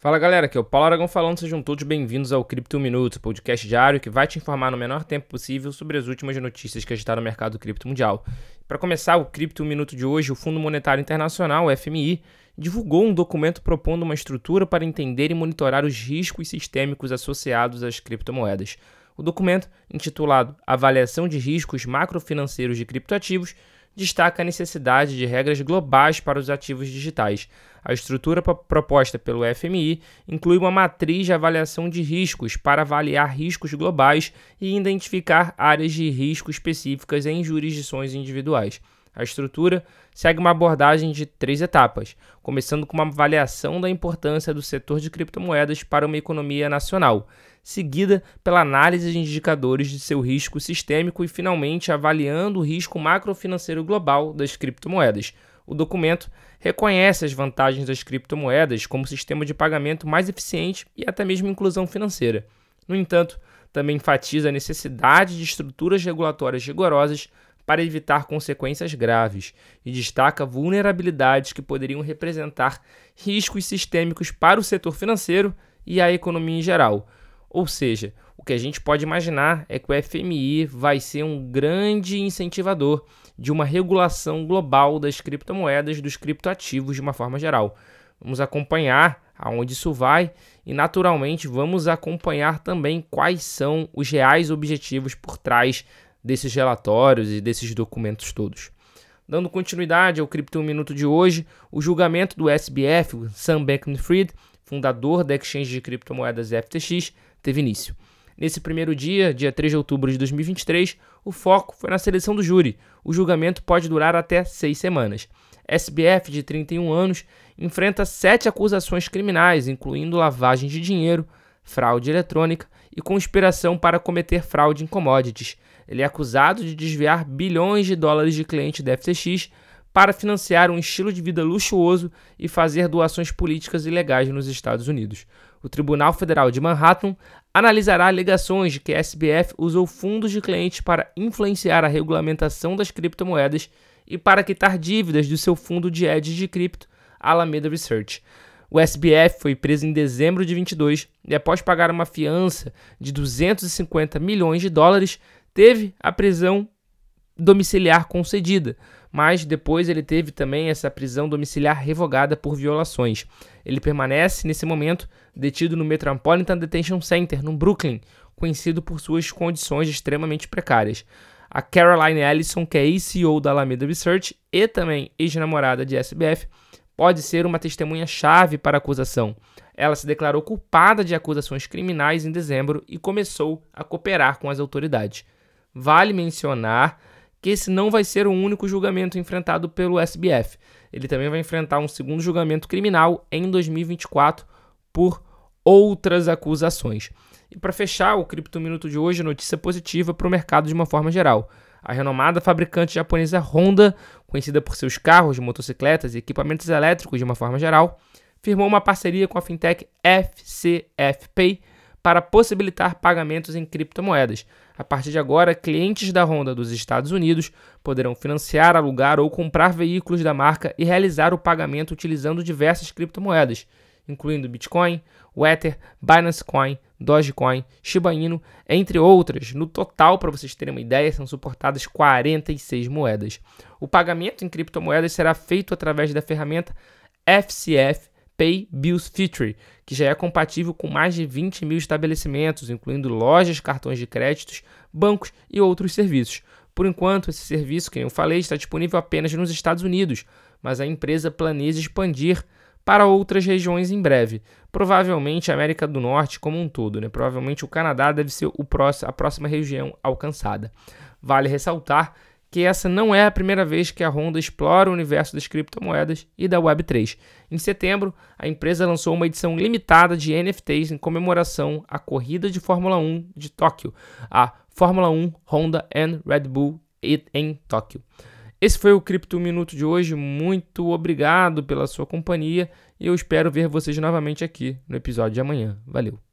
Fala galera, aqui é o Paulo Aragão falando, sejam todos bem-vindos ao Cripto Minutos, podcast diário que vai te informar no menor tempo possível sobre as últimas notícias que agitaram o mercado cripto mundial. Para começar o Cripto Minuto de hoje, o Fundo Monetário Internacional, o FMI, divulgou um documento propondo uma estrutura para entender e monitorar os riscos sistêmicos associados às criptomoedas. O documento, intitulado Avaliação de Riscos Macrofinanceiros de Criptoativos, destaca a necessidade de regras globais para os ativos digitais. A estrutura proposta pelo FMI inclui uma matriz de avaliação de riscos para avaliar riscos globais e identificar áreas de risco específicas em jurisdições individuais. A estrutura segue uma abordagem de três etapas, começando com uma avaliação da importância do setor de criptomoedas para uma economia nacional, seguida pela análise de indicadores de seu risco sistêmico e, finalmente, avaliando o risco macrofinanceiro global das criptomoedas. O documento reconhece as vantagens das criptomoedas como sistema de pagamento mais eficiente e até mesmo inclusão financeira. No entanto, também enfatiza a necessidade de estruturas regulatórias rigorosas para evitar consequências graves e destaca vulnerabilidades que poderiam representar riscos sistêmicos para o setor financeiro e a economia em geral. Ou seja, o que a gente pode imaginar é que o FMI vai ser um grande incentivador de uma regulação global das criptomoedas, dos criptoativos de uma forma geral. Vamos acompanhar aonde isso vai e, naturalmente, vamos acompanhar também quais são os reais objetivos por trás desses relatórios e desses documentos todos. Dando continuidade ao Cripto Minuto de hoje, o julgamento do SBF, Sam Bankman-Fried, fundador da exchange de criptomoedas FTX, teve início. Nesse primeiro dia, dia 3 de outubro de 2023, o foco foi na seleção do júri. O julgamento pode durar até seis semanas. SBF, de 31 anos, enfrenta sete acusações criminais, incluindo lavagem de dinheiro, fraude eletrônica e conspiração para cometer fraude em commodities. Ele é acusado de desviar bilhões de dólares de clientes da FTX para financiar um estilo de vida luxuoso e fazer doações políticas ilegais nos Estados Unidos. O Tribunal Federal de Manhattan analisará alegações de que a SBF usou fundos de clientes para influenciar a regulamentação das criptomoedas e para quitar dívidas do seu fundo de hedge de cripto, Alameda Research. O SBF foi preso em dezembro de 22 e, após pagar uma fiança de 250 milhões de dólares, teve a prisão domiciliar concedida, mas depois ele teve também essa prisão domiciliar revogada por violações. Ele permanece, nesse momento, detido no Metropolitan Detention Center, no Brooklyn, conhecido por suas condições extremamente precárias. A Caroline Ellison, que é CEO da Alameda Research e também ex-namorada de SBF, pode ser uma testemunha-chave para a acusação. Ela se declarou culpada de acusações criminais em dezembro e começou a cooperar com as autoridades. Vale mencionar que esse não vai ser o único julgamento enfrentado pelo SBF. Ele também vai enfrentar um segundo julgamento criminal em 2024 por outras acusações. E para fechar o Cripto Minuto de hoje, notícia positiva para o mercado de uma forma geral. A renomada fabricante japonesa Honda, conhecida por seus carros, motocicletas e equipamentos elétricos de uma forma geral, firmou uma parceria com a fintech FCF Pay para possibilitar pagamentos em criptomoedas. A partir de agora, clientes da Honda dos Estados Unidos poderão financiar, alugar ou comprar veículos da marca e realizar o pagamento utilizando diversas criptomoedas, incluindo Bitcoin, Ether, Binance Coin, Dogecoin, Shiba Inu, entre outras. No total, para vocês terem uma ideia, são suportadas 46 moedas. O pagamento em criptomoedas será feito através da ferramenta FCF Pay Bills Feature, que já é compatível com mais de 20 mil estabelecimentos, incluindo lojas, cartões de créditos, bancos e outros serviços. Por enquanto, esse serviço, como eu falei, está disponível apenas nos Estados Unidos, mas a empresa planeja expandir para outras regiões em breve. Provavelmente a América do Norte como um todo, né? Provavelmente o Canadá deve ser o próximo, a próxima região alcançada. Vale ressaltar que essa não é a primeira vez que a Honda explora o universo das criptomoedas e da Web3. Em setembro, a empresa lançou uma edição limitada de NFTs em comemoração à corrida de Fórmula 1 de Tóquio, a Fórmula 1 Honda and Red Bull em Tóquio. Esse foi o Cripto Minuto de hoje. Muito obrigado pela sua companhia e eu espero ver vocês novamente aqui no episódio de amanhã. Valeu!